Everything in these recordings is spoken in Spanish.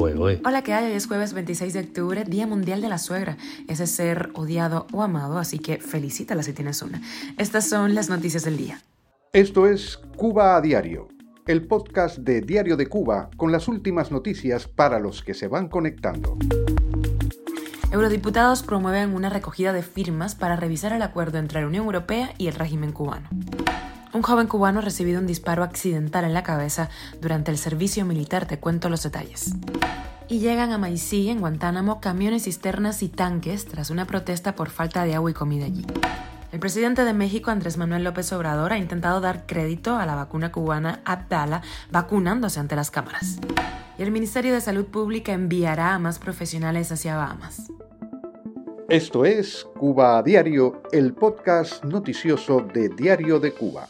Hola, ¿qué hay? Hoy es jueves 26 de octubre, Día Mundial de la Suegra. Ese ser odiado o amado, así que felicítala si tienes una. Estas son las noticias del día. Esto es Cuba a Diario, el podcast de Diario de Cuba con las últimas noticias para los que se van conectando. Eurodiputados promueven una recogida de firmas para revisar el acuerdo entre la Unión Europea y el régimen cubano. Un joven cubano ha recibido un disparo accidental en la cabeza durante el servicio militar. Te cuento los detalles. Y llegan a Maicí, en Guantánamo, camiones, cisternas y tanques tras una protesta por falta de agua y comida allí. El presidente de México, Andrés Manuel López Obrador, ha intentado dar crédito a la vacuna cubana Abdala vacunándose ante las cámaras. Y el Ministerio de Salud Pública enviará a más profesionales hacia Bahamas. Esto es Cuba a Diario, el podcast noticioso de Diario de Cuba.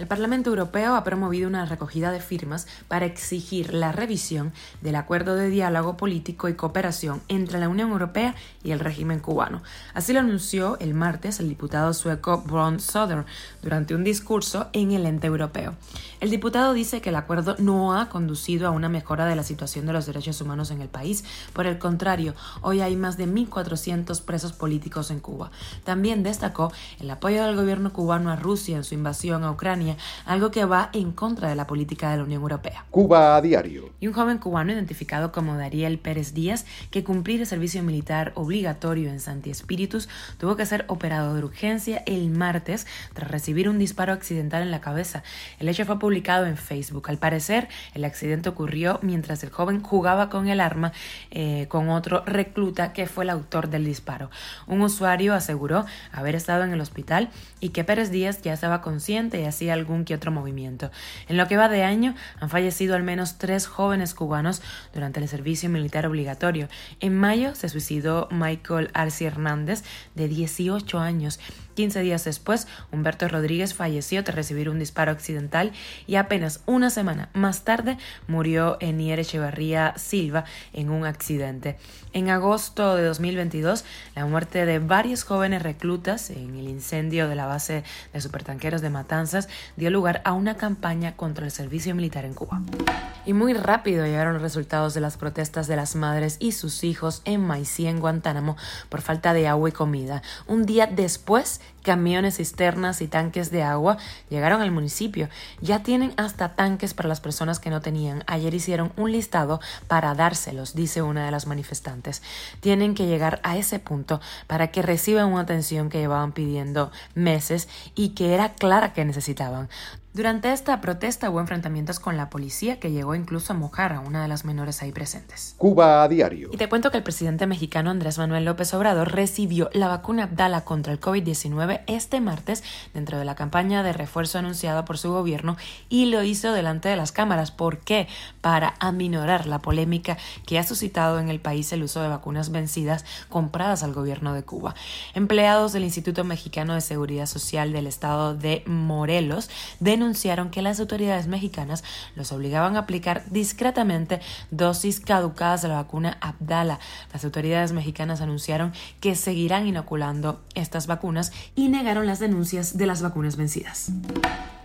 El Parlamento Europeo ha promovido una recogida de firmas para exigir la revisión del acuerdo de diálogo político y cooperación entre la Unión Europea y el régimen cubano. Así lo anunció el martes el diputado sueco Bron Söder durante un discurso en el ente europeo. El diputado dice que el acuerdo no ha conducido a una mejora de la situación de los derechos humanos en el país. Por el contrario, hoy hay más de 1.400 presos políticos en Cuba. También destacó el apoyo del gobierno cubano a Rusia en su invasión a Ucrania algo que va en contra de la política de la Unión Europea. Cuba a diario. Y un joven cubano identificado como Dariel Pérez Díaz, que cumplir el servicio militar obligatorio en Santi Espíritus, tuvo que ser operado de urgencia el martes tras recibir un disparo accidental en la cabeza. El hecho fue publicado en Facebook. Al parecer, el accidente ocurrió mientras el joven jugaba con el arma eh, con otro recluta que fue el autor del disparo. Un usuario aseguró haber estado en el hospital y que Pérez Díaz ya estaba consciente y hacía algún que otro movimiento. En lo que va de año han fallecido al menos tres jóvenes cubanos durante el servicio militar obligatorio. En mayo se suicidó Michael Arce Hernández, de 18 años. 15 días después, Humberto Rodríguez falleció tras recibir un disparo accidental y apenas una semana más tarde murió Enier Echevarría Silva en un accidente. En agosto de 2022, la muerte de varios jóvenes reclutas en el incendio de la base de supertanqueros de Matanzas dio lugar a una campaña contra el servicio militar en Cuba. Y muy rápido llegaron los resultados de las protestas de las madres y sus hijos en Maicí, en Guantánamo, por falta de agua y comida. Un día después, camiones, cisternas y tanques de agua llegaron al municipio. Ya tienen hasta tanques para las personas que no tenían. Ayer hicieron un listado para dárselos, dice una de las manifestantes. Tienen que llegar a ese punto para que reciban una atención que llevaban pidiendo meses y que era clara que necesitaban. estaban Durante esta protesta hubo enfrentamientos con la policía que llegó incluso a mojar a una de las menores ahí presentes. Cuba a diario. Y te cuento que el presidente mexicano Andrés Manuel López Obrador recibió la vacuna Abdala contra el COVID-19 este martes dentro de la campaña de refuerzo anunciada por su gobierno y lo hizo delante de las cámaras. ¿Por qué? Para aminorar la polémica que ha suscitado en el país el uso de vacunas vencidas compradas al gobierno de Cuba. Empleados del Instituto Mexicano de Seguridad Social del estado de Morelos de denunciaron que las autoridades mexicanas los obligaban a aplicar discretamente dosis caducadas de la vacuna Abdala. Las autoridades mexicanas anunciaron que seguirán inoculando estas vacunas y negaron las denuncias de las vacunas vencidas.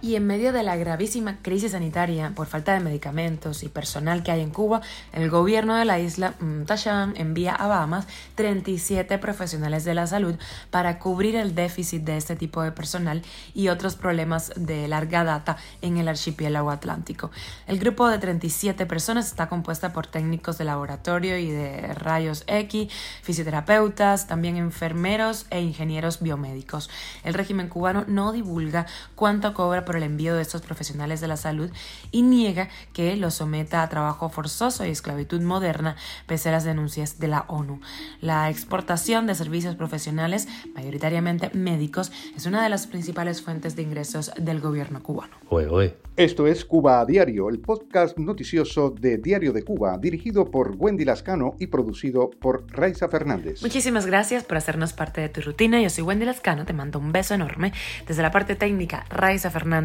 Y en medio de la gravísima crisis sanitaria por falta de medicamentos y personal que hay en Cuba, el gobierno de la isla Tasham envía a Bahamas 37 profesionales de la salud para cubrir el déficit de este tipo de personal y otros problemas de larga data en el archipiélago atlántico. El grupo de 37 personas está compuesta por técnicos de laboratorio y de rayos X, fisioterapeutas, también enfermeros e ingenieros biomédicos. El régimen cubano no divulga cuánto cobra por el envío de estos profesionales de la salud y niega que los someta a trabajo forzoso y esclavitud moderna pese a las denuncias de la ONU. La exportación de servicios profesionales, mayoritariamente médicos, es una de las principales fuentes de ingresos del gobierno cubano. Esto es Cuba a Diario, el podcast noticioso de Diario de Cuba, dirigido por Wendy Lascano y producido por Raiza Fernández. Muchísimas gracias por hacernos parte de tu rutina. Yo soy Wendy Lascano, te mando un beso enorme desde la parte técnica, Raiza Fernández.